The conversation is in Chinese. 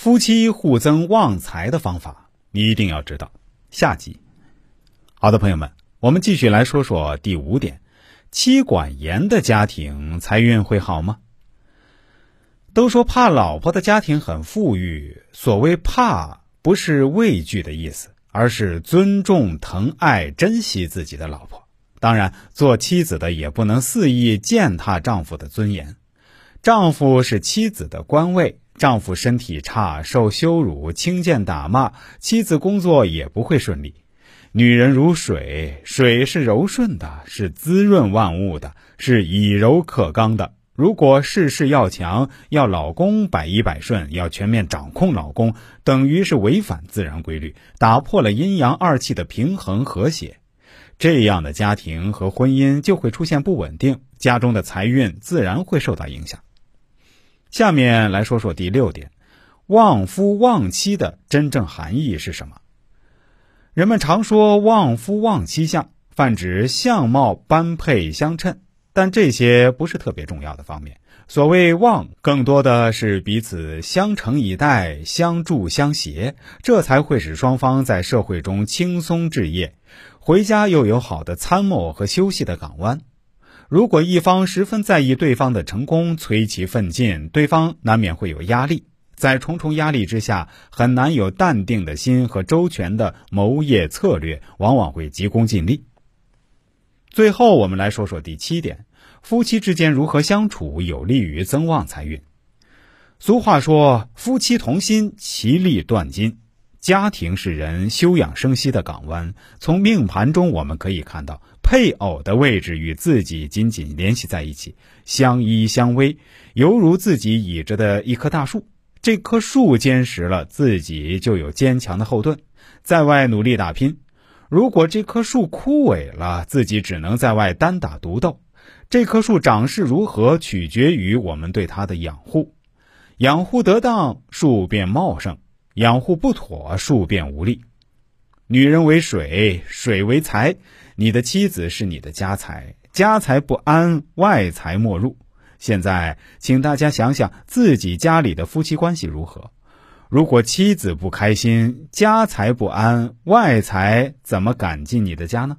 夫妻互增旺财的方法，你一定要知道。下集，好的朋友们，我们继续来说说第五点：妻管严的家庭财运会好吗？都说怕老婆的家庭很富裕，所谓怕不是畏惧的意思，而是尊重、疼爱、珍惜自己的老婆。当然，做妻子的也不能肆意践踏丈夫的尊严。丈夫是妻子的官位。丈夫身体差，受羞辱、轻贱打骂，妻子工作也不会顺利。女人如水，水是柔顺的，是滋润万物的，是以柔克刚的。如果事事要强，要老公百依百顺，要全面掌控老公，等于是违反自然规律，打破了阴阳二气的平衡和谐。这样的家庭和婚姻就会出现不稳定，家中的财运自然会受到影响。下面来说说第六点，旺夫旺妻的真正含义是什么？人们常说旺夫旺妻相，泛指相貌般配相称，但这些不是特别重要的方面。所谓旺，更多的是彼此相承以待、相助相携，这才会使双方在社会中轻松置业，回家又有好的参谋和休息的港湾。如果一方十分在意对方的成功，催其奋进，对方难免会有压力，在重重压力之下，很难有淡定的心和周全的谋业策略，往往会急功近利。最后，我们来说说第七点：夫妻之间如何相处有利于增旺财运。俗话说：“夫妻同心，其利断金。”家庭是人休养生息的港湾。从命盘中我们可以看到，配偶的位置与自己紧紧联系在一起，相依相偎，犹如自己倚着的一棵大树。这棵树坚实了，自己就有坚强的后盾，在外努力打拼。如果这棵树枯萎了，自己只能在外单打独斗。这棵树长势如何，取决于我们对它的养护。养护得当，树便茂盛。养护不妥，树变无力。女人为水，水为财。你的妻子是你的家财，家财不安，外财莫入。现在，请大家想想自己家里的夫妻关系如何？如果妻子不开心，家财不安，外财怎么赶进你的家呢？